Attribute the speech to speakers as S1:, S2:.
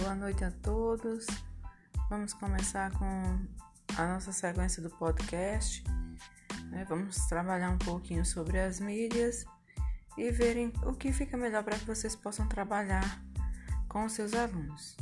S1: Boa noite a todos. Vamos começar com a nossa sequência do podcast. Né? Vamos trabalhar um pouquinho sobre as mídias e verem o que fica melhor para que vocês possam trabalhar com os seus alunos.